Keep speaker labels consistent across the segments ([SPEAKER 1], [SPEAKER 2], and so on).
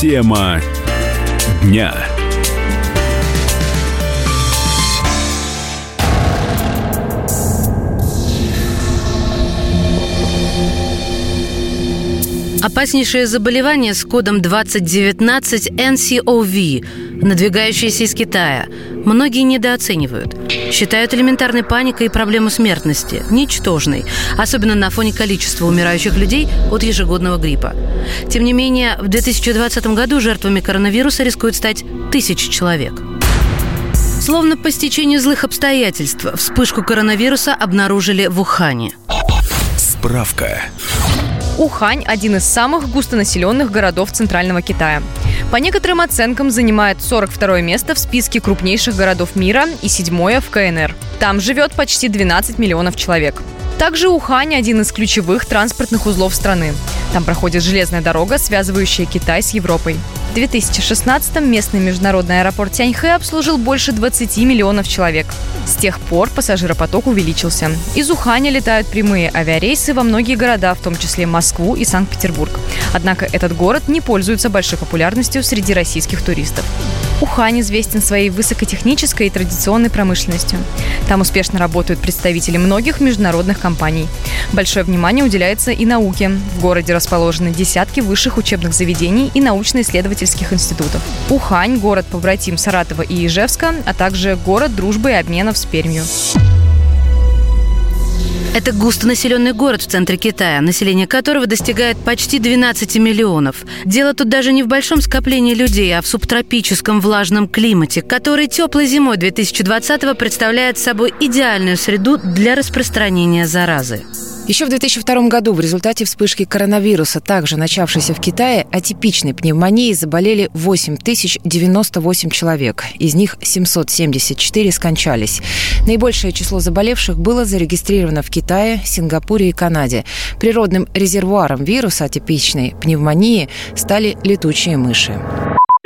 [SPEAKER 1] Тема дня.
[SPEAKER 2] Опаснейшее заболевание с кодом 2019 NCOV, надвигающееся из Китая, многие недооценивают. Считают элементарной паникой и проблему смертности, ничтожной, особенно на фоне количества умирающих людей от ежегодного гриппа. Тем не менее, в 2020 году жертвами коронавируса рискуют стать тысячи человек. Словно по стечению злых обстоятельств, вспышку коронавируса обнаружили в Ухане.
[SPEAKER 1] Справка.
[SPEAKER 3] Ухань – один из самых густонаселенных городов Центрального Китая. По некоторым оценкам занимает 42 место в списке крупнейших городов мира и седьмое в КНР. Там живет почти 12 миллионов человек. Также Ухань – один из ключевых транспортных узлов страны. Там проходит железная дорога, связывающая Китай с Европой. В 2016-м местный международный аэропорт Тяньхэ обслужил больше 20 миллионов человек. С тех пор пассажиропоток увеличился. Из Уханя летают прямые авиарейсы во многие города, в том числе Москву и Санкт-Петербург. Однако этот город не пользуется большой популярностью среди российских туристов. Ухань известен своей высокотехнической и традиционной промышленностью. Там успешно работают представители многих международных компаний. Большое внимание уделяется и науке. В городе расположены десятки высших учебных заведений и научно-исследовательских институтов. Ухань – город побратим Саратова и Ижевска, а также город дружбы и обменов с Пермью.
[SPEAKER 2] Это густонаселенный город в центре Китая, население которого достигает почти 12 миллионов. Дело тут даже не в большом скоплении людей, а в субтропическом влажном климате, который теплой зимой 2020-го представляет собой идеальную среду для распространения заразы.
[SPEAKER 4] Еще в 2002 году в результате вспышки коронавируса, также начавшейся в Китае, атипичной пневмонией заболели 8098 человек. Из них 774 скончались. Наибольшее число заболевших было зарегистрировано в Китае, Сингапуре и Канаде. Природным резервуаром вируса атипичной пневмонии стали летучие мыши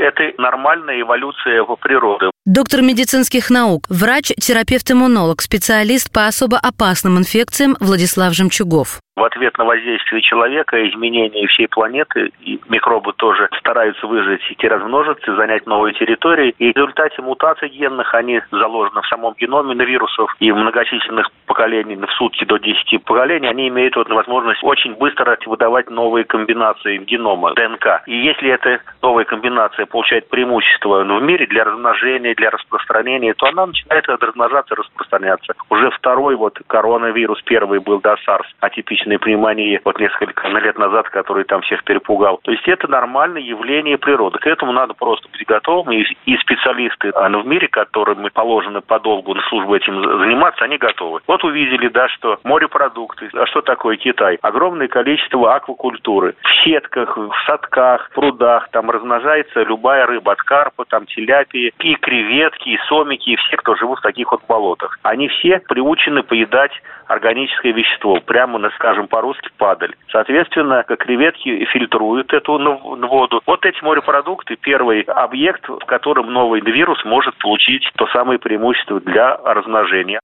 [SPEAKER 5] это нормальная эволюция природы.
[SPEAKER 2] Доктор медицинских наук, врач, терапевт-иммунолог, специалист по особо опасным инфекциям Владислав Жемчугов
[SPEAKER 5] в ответ на воздействие человека, изменения всей планеты, и микробы тоже стараются выжить, идти размножиться, занять новые территории. И в результате мутаций генных они заложены в самом геноме на вирусов и в многочисленных поколений, в сутки до 10 поколений, они имеют вот возможность очень быстро выдавать новые комбинации генома, ДНК. И если эта новая комбинация получает преимущество в мире для размножения, для распространения, то она начинает размножаться, распространяться. Уже второй вот коронавирус, первый был, да, SARS, атипичный личной пневмонии вот несколько лет назад, который там всех перепугал. То есть это нормальное явление природы. К этому надо просто быть готовым. И, и специалисты а, в мире, которым положено подолгу на службу этим заниматься, они готовы. Вот увидели, да, что морепродукты. А что такое Китай? Огромное количество аквакультуры. В сетках, в садках, в прудах там размножается любая рыба. От карпа, там теляпии, и креветки, и сомики, и все, кто живут в таких вот болотах. Они все приучены поедать органическое вещество прямо на, скажем по-русски, падаль. Соответственно, как креветки фильтруют эту воду. Вот эти морепродукты – первый объект, в котором новый вирус может получить то самое преимущество для размножения.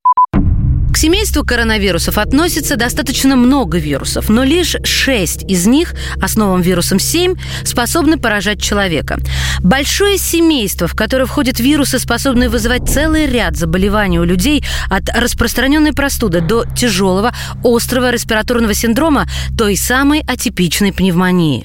[SPEAKER 2] К семейству коронавирусов относится достаточно много вирусов, но лишь 6 из них, основным вирусом 7, способны поражать человека. Большое семейство, в которое входят вирусы, способные вызывать целый ряд заболеваний у людей от распространенной простуды до тяжелого острого респираторного синдрома, той самой атипичной пневмонии.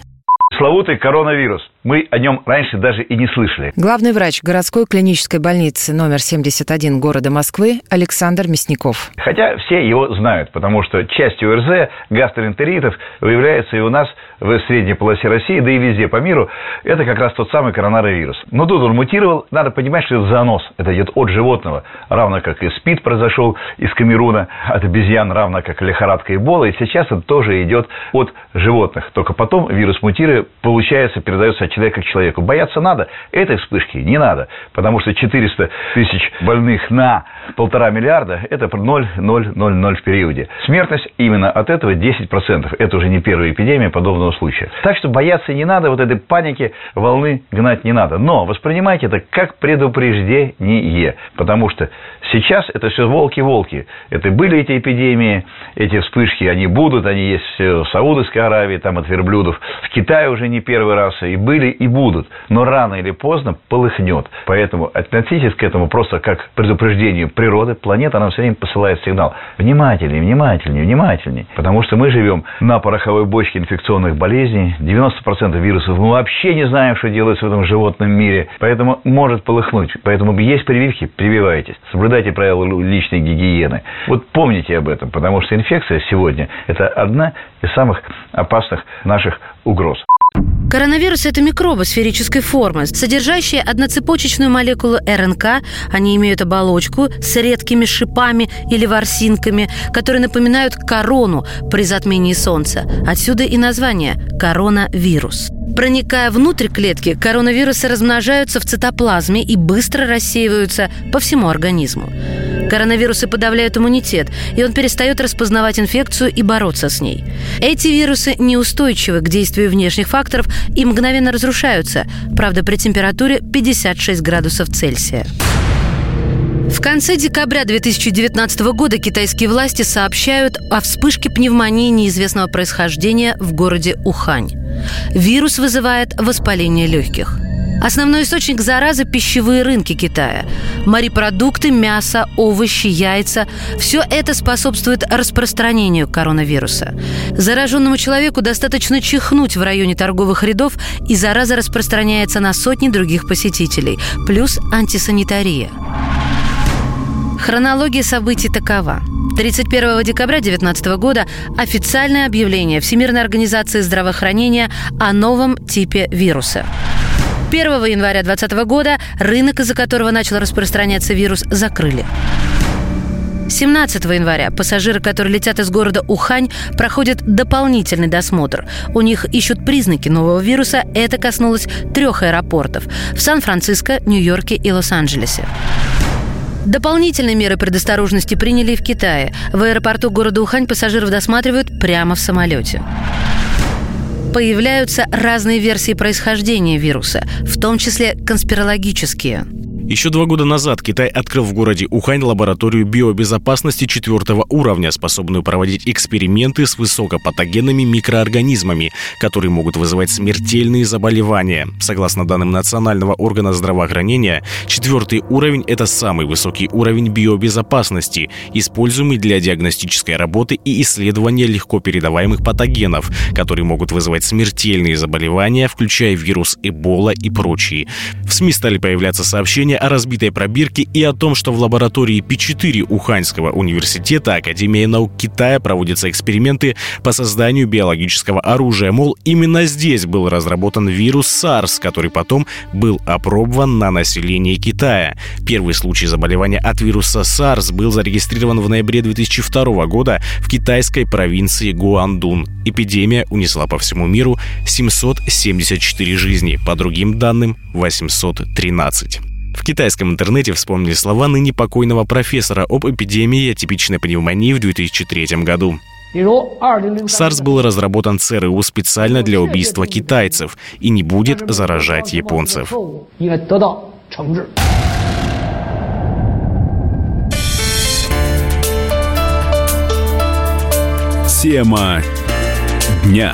[SPEAKER 6] Славутый коронавирус. Мы о нем раньше даже и не слышали.
[SPEAKER 4] Главный врач городской клинической больницы номер 71 города Москвы Александр Мясников.
[SPEAKER 6] Хотя все его знают, потому что частью ОРЗ гастроэнтеритов выявляется и у нас в средней полосе России, да и везде по миру. Это как раз тот самый коронавирус. Но тут он мутировал. Надо понимать, что это занос. Это идет от животного. Равно как и СПИД произошел из Камеруна, от обезьян, равно как лихорадка Эбола. И сейчас это тоже идет от животных. Только потом вирус мутирует, получается, передается человека к человеку. Бояться надо, этой вспышки не надо, потому что 400 тысяч больных на полтора миллиарда – это 0,000 в периоде. Смертность именно от этого 10%. Это уже не первая эпидемия подобного случая. Так что бояться не надо, вот этой паники, волны гнать не надо. Но воспринимайте это как предупреждение, потому что сейчас это все волки-волки. Это были эти эпидемии, эти вспышки, они будут, они есть в Саудовской Аравии, там от верблюдов. В Китае уже не первый раз, и были были и будут, но рано или поздно полыхнет. Поэтому относитесь к этому просто как к предупреждению природы. Планета нам все время посылает сигнал. Внимательнее, внимательнее, внимательнее. Потому что мы живем на пороховой бочке инфекционных болезней. 90% вирусов мы вообще не знаем, что делается в этом животном мире. Поэтому может полыхнуть. Поэтому есть прививки, прививайтесь. Соблюдайте правила личной гигиены. Вот помните об этом, потому что инфекция сегодня – это одна из самых опасных наших угроз.
[SPEAKER 2] Коронавирус – это микробы сферической формы, содержащие одноцепочечную молекулу РНК. Они имеют оболочку с редкими шипами или ворсинками, которые напоминают корону при затмении Солнца. Отсюда и название – коронавирус. Проникая внутрь клетки, коронавирусы размножаются в цитоплазме и быстро рассеиваются по всему организму. Коронавирусы подавляют иммунитет, и он перестает распознавать инфекцию и бороться с ней. Эти вирусы неустойчивы к действию внешних факторов и мгновенно разрушаются, правда, при температуре 56 градусов Цельсия. В конце декабря 2019 года китайские власти сообщают о вспышке пневмонии неизвестного происхождения в городе Ухань. Вирус вызывает воспаление легких. Основной источник заразы – пищевые рынки Китая. Морепродукты, мясо, овощи, яйца – все это способствует распространению коронавируса. Зараженному человеку достаточно чихнуть в районе торговых рядов, и зараза распространяется на сотни других посетителей, плюс антисанитария. Хронология событий такова. 31 декабря 2019 года официальное объявление Всемирной организации здравоохранения о новом типе вируса. 1 января 2020 года рынок, из-за которого начал распространяться вирус, закрыли. 17 января пассажиры, которые летят из города Ухань, проходят дополнительный досмотр. У них ищут признаки нового вируса. Это коснулось трех аэропортов – в Сан-Франциско, Нью-Йорке и Лос-Анджелесе. Дополнительные меры предосторожности приняли и в Китае. В аэропорту города Ухань пассажиров досматривают прямо в самолете появляются разные версии происхождения вируса, в том числе конспирологические.
[SPEAKER 7] Еще два года назад Китай открыл в городе Ухань лабораторию биобезопасности четвертого уровня, способную проводить эксперименты с высокопатогенными микроорганизмами, которые могут вызывать смертельные заболевания. Согласно данным Национального органа здравоохранения, четвертый уровень – это самый высокий уровень биобезопасности, используемый для диагностической работы и исследования легко передаваемых патогенов, которые могут вызывать смертельные заболевания, включая вирус Эбола и прочие. В СМИ стали появляться сообщения сведения о разбитой пробирке и о том, что в лаборатории Пи-4 Уханьского университета Академии наук Китая проводятся эксперименты по созданию биологического оружия. Мол, именно здесь был разработан вирус SARS, который потом был опробован на населении Китая. Первый случай заболевания от вируса SARS был зарегистрирован в ноябре 2002 года в китайской провинции Гуандун. Эпидемия унесла по всему миру 774 жизни, по другим данным 813. В китайском интернете вспомнили слова ныне покойного профессора об эпидемии атипичной пневмонии в 2003 году. САРС был разработан ЦРУ специально для убийства китайцев и не будет заражать японцев.
[SPEAKER 1] Тема дня.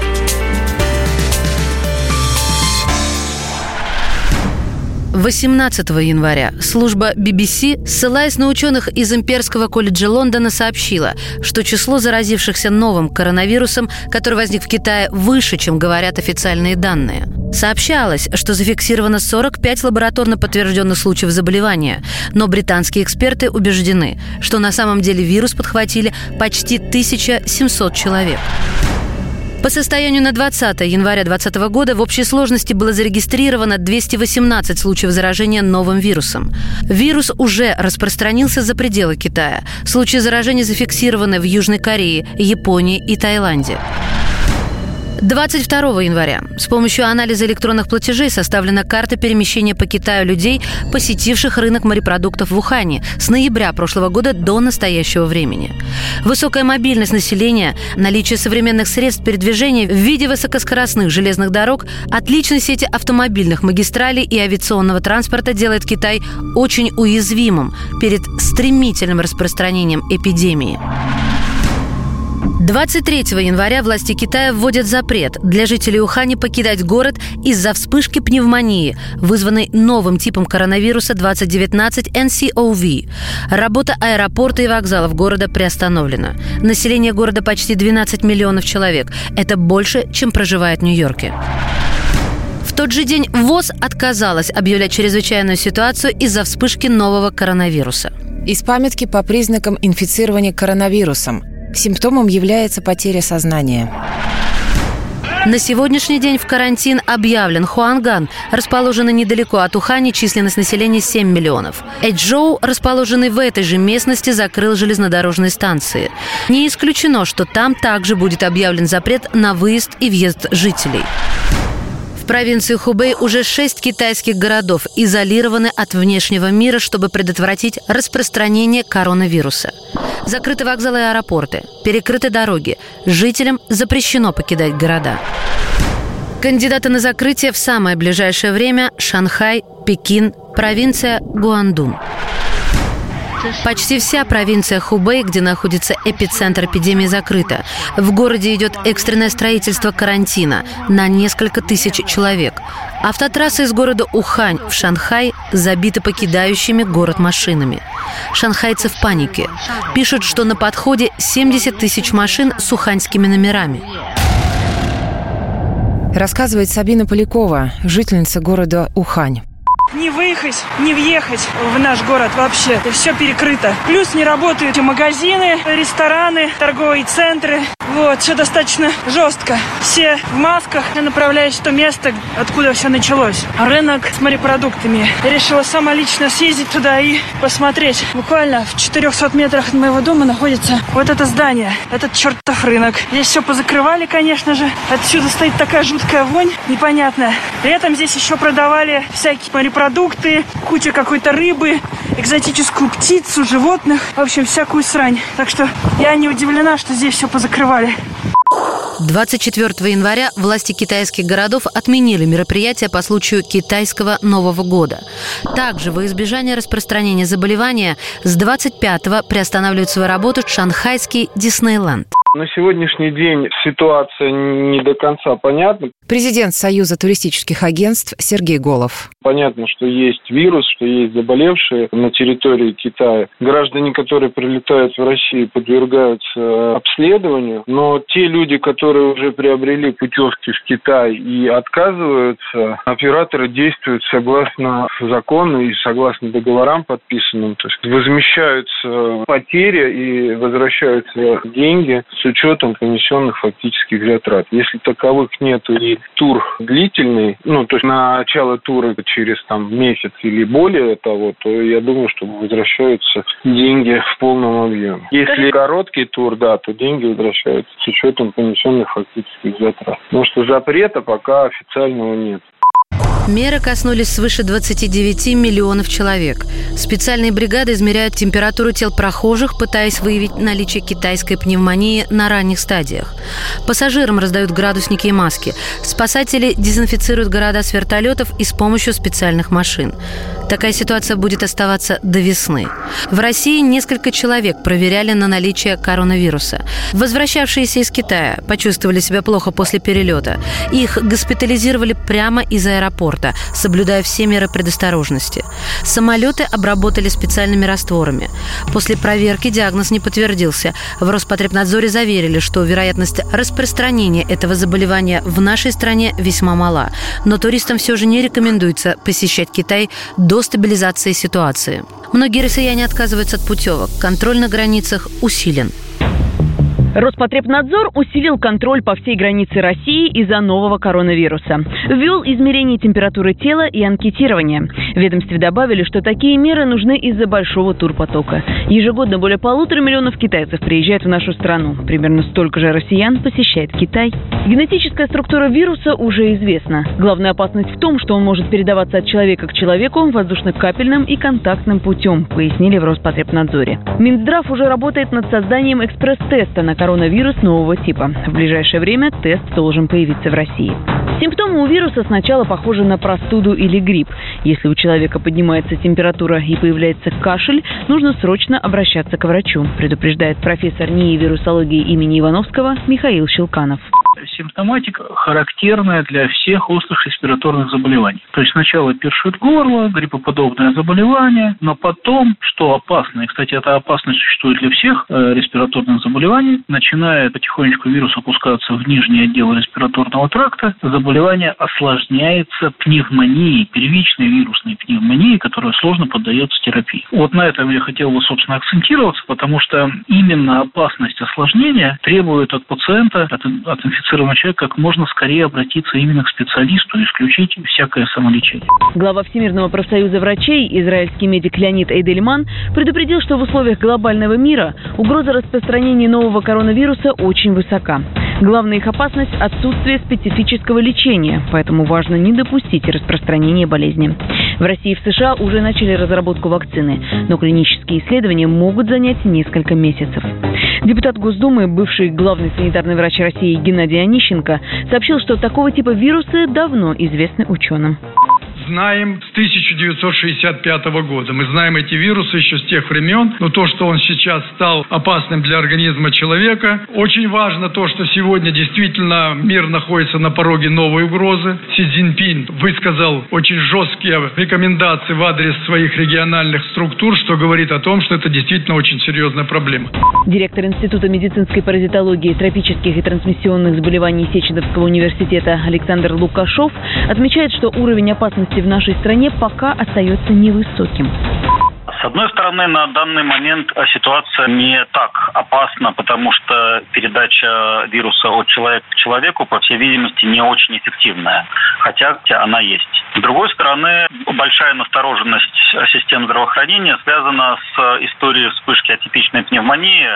[SPEAKER 2] 18 января служба BBC, ссылаясь на ученых из Имперского колледжа Лондона, сообщила, что число заразившихся новым коронавирусом, который возник в Китае, выше, чем говорят официальные данные. Сообщалось, что зафиксировано 45 лабораторно подтвержденных случаев заболевания, но британские эксперты убеждены, что на самом деле вирус подхватили почти 1700 человек. По состоянию на 20 января 2020 года в общей сложности было зарегистрировано 218 случаев заражения новым вирусом. Вирус уже распространился за пределы Китая. Случаи заражения зафиксированы в Южной Корее, Японии и Таиланде. 22 января с помощью анализа электронных платежей составлена карта перемещения по Китаю людей, посетивших рынок морепродуктов в Ухане с ноября прошлого года до настоящего времени. Высокая мобильность населения, наличие современных средств передвижения в виде высокоскоростных железных дорог, отличной сети автомобильных магистралей и авиационного транспорта делает Китай очень уязвимым перед стремительным распространением эпидемии. 23 января власти Китая вводят запрет для жителей Ухани покидать город из-за вспышки пневмонии, вызванной новым типом коронавируса 2019 NCOV. Работа аэропорта и вокзалов города приостановлена. Население города почти 12 миллионов человек. Это больше, чем проживает в Нью-Йорке. В тот же день ВОЗ отказалась объявлять чрезвычайную ситуацию из-за вспышки нового коронавируса.
[SPEAKER 4] Из памятки по признакам инфицирования коронавирусом. Симптомом является потеря сознания.
[SPEAKER 2] На сегодняшний день в карантин объявлен Хуанган, расположенный недалеко от Ухани, численность населения 7 миллионов. Эджоу, расположенный в этой же местности, закрыл железнодорожные станции. Не исключено, что там также будет объявлен запрет на выезд и въезд жителей. В провинции Хубэй уже шесть китайских городов изолированы от внешнего мира, чтобы предотвратить распространение коронавируса. Закрыты вокзалы и аэропорты, перекрыты дороги. Жителям запрещено покидать города. Кандидаты на закрытие в самое ближайшее время – Шанхай, Пекин, провинция Гуандун. Почти вся провинция Хубэй, где находится эпицентр эпидемии, закрыта. В городе идет экстренное строительство карантина на несколько тысяч человек. Автотрассы из города Ухань в Шанхай забиты покидающими город машинами. Шанхайцы в панике. Пишут, что на подходе 70 тысяч машин с уханьскими номерами.
[SPEAKER 4] Рассказывает Сабина Полякова, жительница города Ухань.
[SPEAKER 8] Не выехать, не въехать в наш город вообще. Все перекрыто. Плюс не работают и магазины, рестораны, торговые центры. Вот, все достаточно жестко. Все в масках. Я направляюсь в то место, откуда все началось. Рынок с морепродуктами. Я решила сама лично съездить туда и посмотреть. Буквально в 400 метрах от моего дома находится вот это здание. Этот чертов рынок. Здесь все позакрывали, конечно же. Отсюда стоит такая жуткая вонь, непонятная. Этом здесь еще продавали всякие морепродукты, куча какой-то рыбы, экзотическую птицу, животных. В общем, всякую срань. Так что я не удивлена, что здесь все позакрывали.
[SPEAKER 2] 24 января власти китайских городов отменили мероприятия по случаю китайского Нового года. Также во избежание распространения заболевания с 25-го приостанавливает свою работу шанхайский Диснейленд.
[SPEAKER 9] На сегодняшний день ситуация не до конца понятна.
[SPEAKER 4] Президент Союза туристических агентств Сергей Голов.
[SPEAKER 9] Понятно, что есть вирус, что есть заболевшие на территории Китая. Граждане, которые прилетают в Россию, подвергаются обследованию, но те люди, которые уже приобрели путевки в Китай и отказываются, операторы действуют согласно закону и согласно договорам подписанным. То есть возмещаются потери и возвращаются деньги с учетом понесенных фактических затрат. Если таковых нет и тур длительный, ну, то есть на начало тура через там месяц или более того, то я думаю, что возвращаются деньги в полном объеме. Если короткий тур, да, то деньги возвращаются с учетом понесенных фактических затрат. Потому что запрета пока официального нет.
[SPEAKER 2] Меры коснулись свыше 29 миллионов человек. Специальные бригады измеряют температуру тел прохожих, пытаясь выявить наличие китайской пневмонии на ранних стадиях. Пассажирам раздают градусники и маски. Спасатели дезинфицируют города с вертолетов и с помощью специальных машин. Такая ситуация будет оставаться до весны. В России несколько человек проверяли на наличие коронавируса. Возвращавшиеся из Китая почувствовали себя плохо после перелета. Их госпитализировали прямо из аэропорта, соблюдая все меры предосторожности. Самолеты обработали специальными растворами. После проверки диагноз не подтвердился. В Роспотребнадзоре заверили, что вероятность распространения этого заболевания в нашей стране весьма мала. Но туристам все же не рекомендуется посещать Китай до стабилизации ситуации. Многие россияне отказываются от путевок. Контроль на границах усилен.
[SPEAKER 10] Роспотребнадзор усилил контроль по всей границе России из-за нового коронавируса. Ввел измерение температуры тела и анкетирование. Ведомстве добавили, что такие меры нужны из-за большого турпотока. Ежегодно более полутора миллионов китайцев приезжают в нашу страну. Примерно столько же россиян посещает Китай. Генетическая структура вируса уже известна. Главная опасность в том, что он может передаваться от человека к человеку воздушно-капельным и контактным путем, пояснили в Роспотребнадзоре. Минздрав уже работает над созданием экспресс-теста на коронавирус нового типа. В ближайшее время тест должен появиться в России. Симптомы у вируса сначала похожи на простуду или грипп. Если у человека поднимается температура и появляется кашель, нужно срочно обращаться к врачу, предупреждает профессор НИИ вирусологии имени Ивановского Михаил Щелканов
[SPEAKER 11] симптоматика характерная для всех острых респираторных заболеваний. То есть сначала першит горло, гриппоподобное заболевание, но потом, что опасно, и, кстати, эта опасность существует для всех э, респираторных заболеваний, начинает потихонечку вирус опускаться в нижний отдел респираторного тракта, заболевание осложняется пневмонией, первичной вирусной пневмонией, которая сложно поддается терапии. Вот на этом я хотел бы, собственно, акцентироваться, потому что именно опасность осложнения требует от пациента, от, от инфицированного человека как можно скорее обратиться именно к специалисту и исключить всякое самолечение.
[SPEAKER 10] Глава Всемирного профсоюза врачей, израильский медик Леонид Эйдельман, предупредил, что в условиях глобального мира угроза распространения нового коронавируса очень высока. Главная их опасность – отсутствие специфического лечения, поэтому важно не допустить распространения болезни. В России и в США уже начали разработку вакцины, но клинические исследования могут занять несколько месяцев. Депутат Госдумы, бывший главный санитарный врач России Геннадий Онищенко, сообщил, что такого типа вирусы давно известны ученым
[SPEAKER 12] знаем с 1965 года. Мы знаем эти вирусы еще с тех времен, но то, что он сейчас стал опасным для организма человека, очень важно то, что сегодня действительно мир находится на пороге новой угрозы. Си Цзиньпин высказал очень жесткие рекомендации в адрес своих региональных структур, что говорит о том, что это действительно очень серьезная проблема.
[SPEAKER 10] Директор Института медицинской паразитологии, тропических и трансмиссионных заболеваний Сеченовского университета Александр Лукашов отмечает, что уровень опасности в нашей стране пока остается невысоким.
[SPEAKER 13] С одной стороны, на данный момент ситуация не так опасна, потому что передача вируса от человека к человеку, по всей видимости, не очень эффективная, хотя она есть. С другой стороны, большая настороженность систем здравоохранения связана с историей вспышки атипичной пневмонии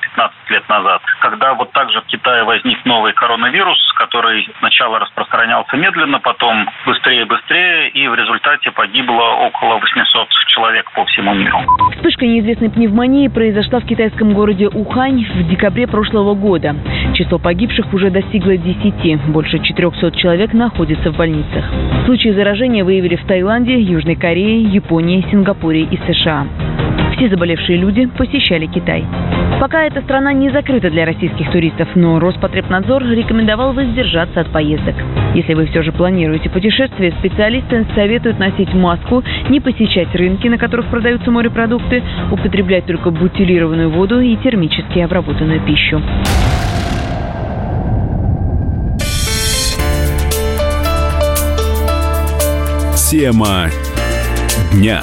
[SPEAKER 13] 15 э, лет назад, когда вот также в Китае возник новый коронавирус, который сначала распространялся медленно, потом быстрее и быстрее, и в результате погибло около 800 человек по всему миру.
[SPEAKER 10] Вспышка неизвестной пневмонии произошла в китайском городе Ухань в декабре прошлого года. Число погибших уже достигло 10. Больше 400 человек находятся в больницах. Случаи заражения выявили в Таиланде, Южной Корее, Японии, Сингапуре и США. Все заболевшие люди посещали Китай. Пока эта страна не закрыта для российских туристов, но Роспотребнадзор рекомендовал воздержаться от поездок. Если вы все же планируете путешествие, специалисты советуют носить маску, не посещать рынки, на которых продаются морепродукты, употреблять только бутилированную воду и термически обработанную пищу.
[SPEAKER 1] Тема дня.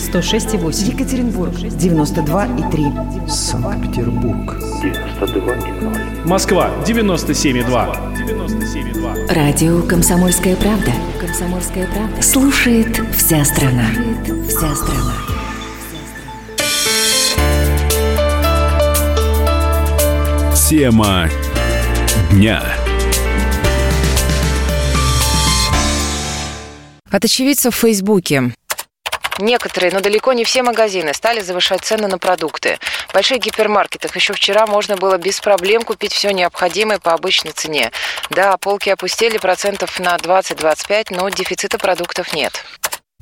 [SPEAKER 14] 106,8. Екатеринбург, 92,3.
[SPEAKER 15] Санкт-Петербург,
[SPEAKER 16] 92,0. Москва, 97,2.
[SPEAKER 17] 97,2. Радио «Комсомольская правда». «Комсомольская правда». Слушает вся страна. Слушает вся страна.
[SPEAKER 1] Тема дня.
[SPEAKER 4] От очевидцев в Фейсбуке.
[SPEAKER 18] Некоторые, но далеко не все магазины стали завышать цены на продукты. В больших гипермаркетах еще вчера можно было без проблем купить все необходимое по обычной цене. Да, полки опустили процентов на 20-25, но дефицита продуктов нет.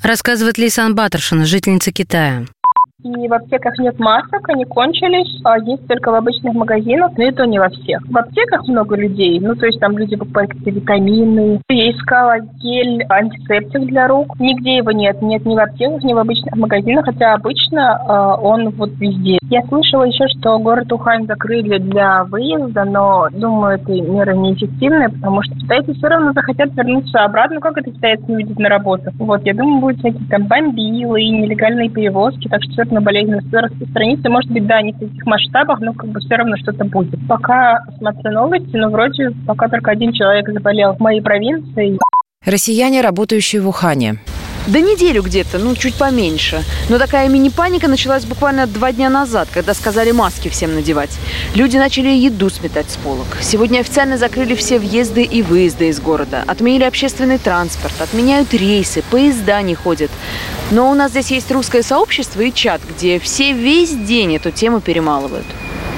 [SPEAKER 2] Рассказывает Лейсан Баттершина, жительница Китая.
[SPEAKER 19] И в аптеках нет масок, они кончились, а есть только в обычных магазинах, но это не во всех. В аптеках много людей, ну, то есть там люди покупают какие-то витамины. Я искала гель, антисептик для рук. Нигде его нет. Нет ни в аптеках, ни в обычных магазинах, хотя обычно э, он вот везде. Я слышала еще, что город Ухань закрыли для выезда, но думаю, эти меры неэффективные, потому что китайцы все равно захотят вернуться обратно. Как это китайцы не видят на работу? Вот, я думаю, будут всякие там бомбилы и нелегальные перевозки, так что на болезнь распространится. Может быть, да, не в таких масштабах, но как бы все равно что-то будет. Пока смотрю новости, но вроде пока только один человек заболел в моей провинции.
[SPEAKER 4] Россияне, работающие в Ухане.
[SPEAKER 10] Да неделю где-то, ну, чуть поменьше. Но такая мини-паника началась буквально два дня назад, когда сказали маски всем надевать. Люди начали еду сметать с полок. Сегодня официально закрыли все въезды и выезды из города. Отменили общественный транспорт, отменяют рейсы, поезда не ходят. Но у нас здесь есть русское сообщество и чат, где все весь день эту тему перемалывают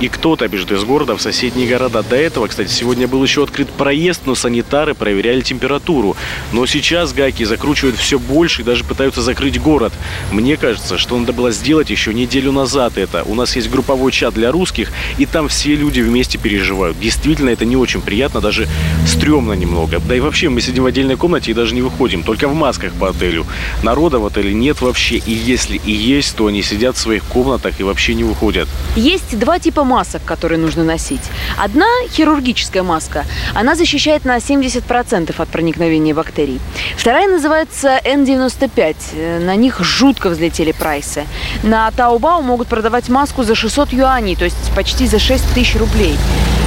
[SPEAKER 7] и кто-то бежит из города в соседние города. До этого, кстати, сегодня был еще открыт проезд, но санитары проверяли температуру. Но сейчас гайки закручивают все больше и даже пытаются закрыть город. Мне кажется, что надо было сделать еще неделю назад это. У нас есть групповой чат для русских, и там все люди вместе переживают. Действительно, это не очень приятно, даже стрёмно немного. Да и вообще, мы сидим в отдельной комнате и даже не выходим, только в масках по отелю. Народа в отеле нет вообще, и если и есть, то они сидят в своих комнатах и вообще не выходят.
[SPEAKER 10] Есть два типа масок, которые нужно носить. Одна хирургическая маска, она защищает на 70% от проникновения бактерий. Вторая называется N95. На них жутко взлетели прайсы. На Таобао могут продавать маску за 600 юаней, то есть почти за 6 тысяч рублей.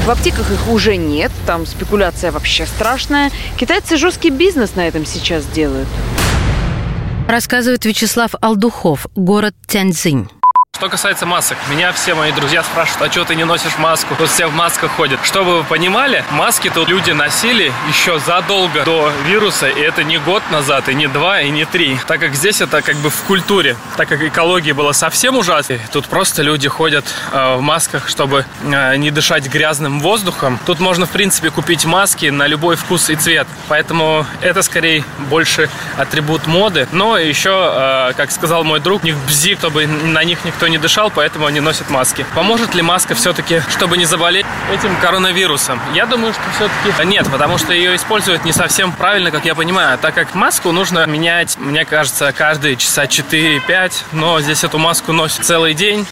[SPEAKER 10] В аптеках их уже нет, там спекуляция вообще страшная. Китайцы жесткий бизнес на этом сейчас делают.
[SPEAKER 2] Рассказывает Вячеслав Алдухов, город Тяньцзинь.
[SPEAKER 15] Что касается масок, меня все мои друзья спрашивают, а что ты не носишь маску? Тут все в масках ходят. Чтобы вы понимали, маски тут люди носили еще задолго до вируса, и это не год назад, и не два, и не три. Так как здесь это как бы в культуре, так как экология была совсем ужасной, тут просто люди ходят э, в масках, чтобы э, не дышать грязным воздухом. Тут можно, в принципе, купить маски на любой вкус и цвет. Поэтому это скорее больше атрибут моды. Но еще, э, как сказал мой друг, не бзи, чтобы на них никто никто не дышал, поэтому они носят маски. Поможет ли маска все-таки, чтобы не заболеть этим коронавирусом? Я думаю, что все-таки нет, потому что ее используют не совсем правильно, как я понимаю, так как маску нужно менять, мне кажется, каждые часа 4-5, но здесь эту маску носят целый день.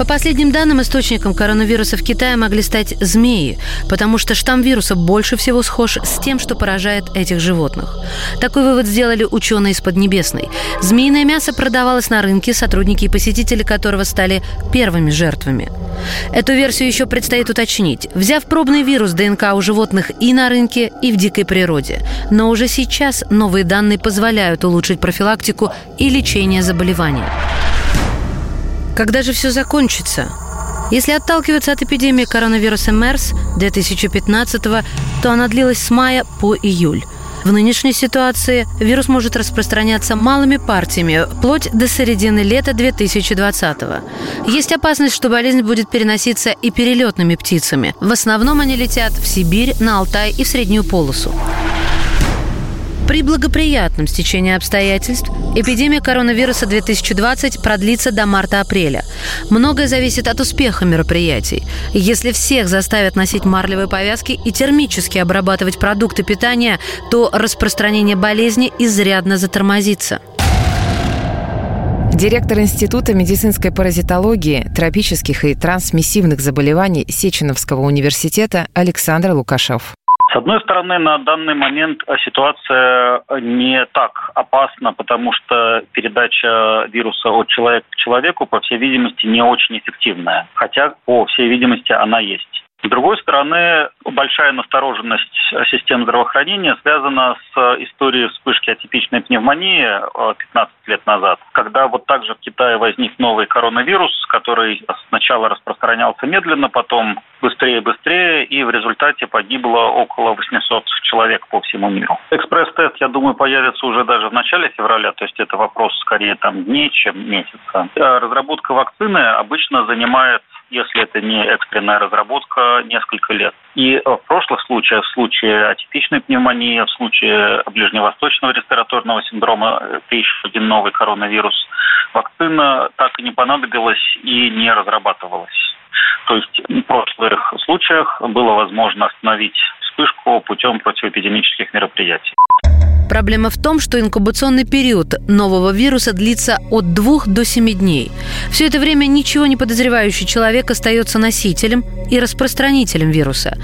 [SPEAKER 2] По последним данным, источником коронавируса в Китае могли стать змеи, потому что штамм вируса больше всего схож с тем, что поражает этих животных. Такой вывод сделали ученые из Поднебесной. Змеиное мясо продавалось на рынке, сотрудники и посетители которого стали первыми жертвами. Эту версию еще предстоит уточнить, взяв пробный вирус ДНК у животных и на рынке, и в дикой природе. Но уже сейчас новые данные позволяют улучшить профилактику и лечение заболевания. Когда же все закончится? Если отталкиваться от эпидемии коронавируса МЕРС 2015 то она длилась с мая по июль. В нынешней ситуации вирус может распространяться малыми партиями вплоть до середины лета 2020 -го. Есть опасность, что болезнь будет переноситься и перелетными птицами. В основном они летят в Сибирь, на Алтай и в Среднюю полосу. При благоприятном стечении обстоятельств эпидемия коронавируса 2020 продлится до марта-апреля. Многое зависит от успеха мероприятий. Если всех заставят носить марлевые повязки и термически обрабатывать продукты питания, то распространение болезни изрядно затормозится.
[SPEAKER 4] Директор Института медицинской паразитологии, тропических и трансмиссивных заболеваний Сеченовского университета Александр Лукашев.
[SPEAKER 13] С одной стороны, на данный момент ситуация не так опасна, потому что передача вируса от человека к человеку, по всей видимости, не очень эффективная. Хотя, по всей видимости, она есть. С другой стороны, большая настороженность системы здравоохранения связана с историей вспышки атипичной пневмонии 15 э, лет назад, когда вот также в Китае возник новый коронавирус, который сначала распространялся медленно, потом быстрее и быстрее, и в результате погибло около 800 человек по всему миру. Экспресс-тест, я думаю, появится уже даже в начале февраля, то есть это вопрос скорее там дней, чем месяца. Разработка вакцины обычно занимает если это не экстренная разработка, несколько лет. И в прошлых случаях, в случае атипичной пневмонии, в случае ближневосточного респираторного синдрома, это еще один новый коронавирус, вакцина так и не понадобилась и не разрабатывалась. То есть в прошлых случаях было возможно остановить вспышку путем противоэпидемических мероприятий.
[SPEAKER 2] Проблема в том, что инкубационный период нового вируса длится от 2 до 7 дней. Все это время ничего не подозревающий человек остается носителем и распространителем вируса.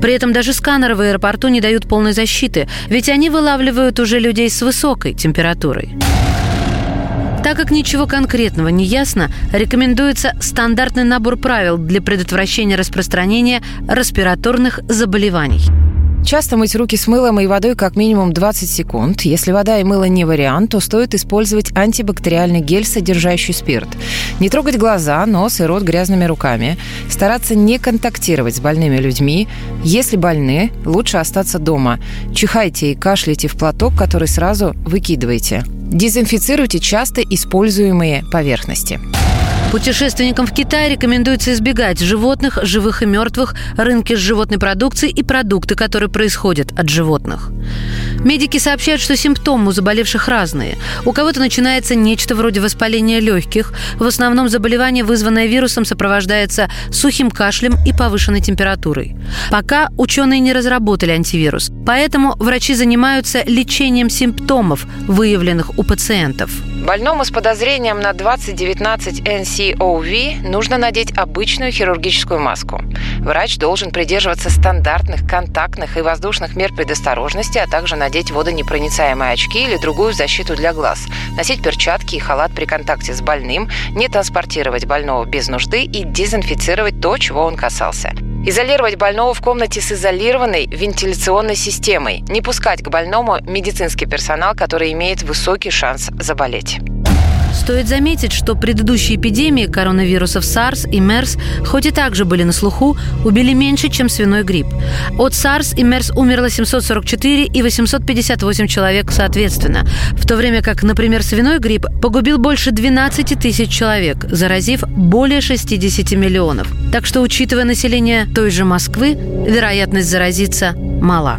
[SPEAKER 2] При этом даже сканеры в аэропорту не дают полной защиты, ведь они вылавливают уже людей с высокой температурой. Так как ничего конкретного не ясно, рекомендуется стандартный набор правил для предотвращения распространения респираторных заболеваний.
[SPEAKER 4] Часто мыть руки с мылом и водой как минимум 20 секунд. Если вода и мыло не вариант, то стоит использовать антибактериальный гель, содержащий спирт. Не трогать глаза, нос и рот грязными руками. Стараться не контактировать с больными людьми. Если больны, лучше остаться дома. Чихайте и кашляйте в платок, который сразу выкидывайте. Дезинфицируйте часто используемые поверхности.
[SPEAKER 2] Путешественникам в Китай рекомендуется избегать животных, живых и мертвых, рынки с животной продукцией и продукты, которые происходят от животных. Медики сообщают, что симптомы у заболевших разные. У кого-то начинается нечто вроде воспаления легких. В основном заболевание, вызванное вирусом, сопровождается сухим кашлем и повышенной температурой. Пока ученые не разработали антивирус, поэтому врачи занимаются лечением симптомов, выявленных у пациентов.
[SPEAKER 18] Больному с подозрением на 2019 NCOV нужно надеть обычную хирургическую маску. Врач должен придерживаться стандартных контактных и воздушных мер предосторожности, а также надеть водонепроницаемые очки или другую защиту для глаз, носить перчатки и халат при контакте с больным, не транспортировать больного без нужды и дезинфицировать то, чего он касался. Изолировать больного в комнате с изолированной вентиляционной системой. Не пускать к больному медицинский персонал, который имеет высокий шанс заболеть.
[SPEAKER 2] Стоит заметить, что предыдущие эпидемии коронавирусов SARS и MERS, хоть и также были на слуху, убили меньше, чем свиной грипп. От SARS и MERS умерло 744 и 858 человек соответственно, в то время как, например, свиной грипп погубил больше 12 тысяч человек, заразив более 60 миллионов. Так что, учитывая население той же Москвы, вероятность заразиться мала.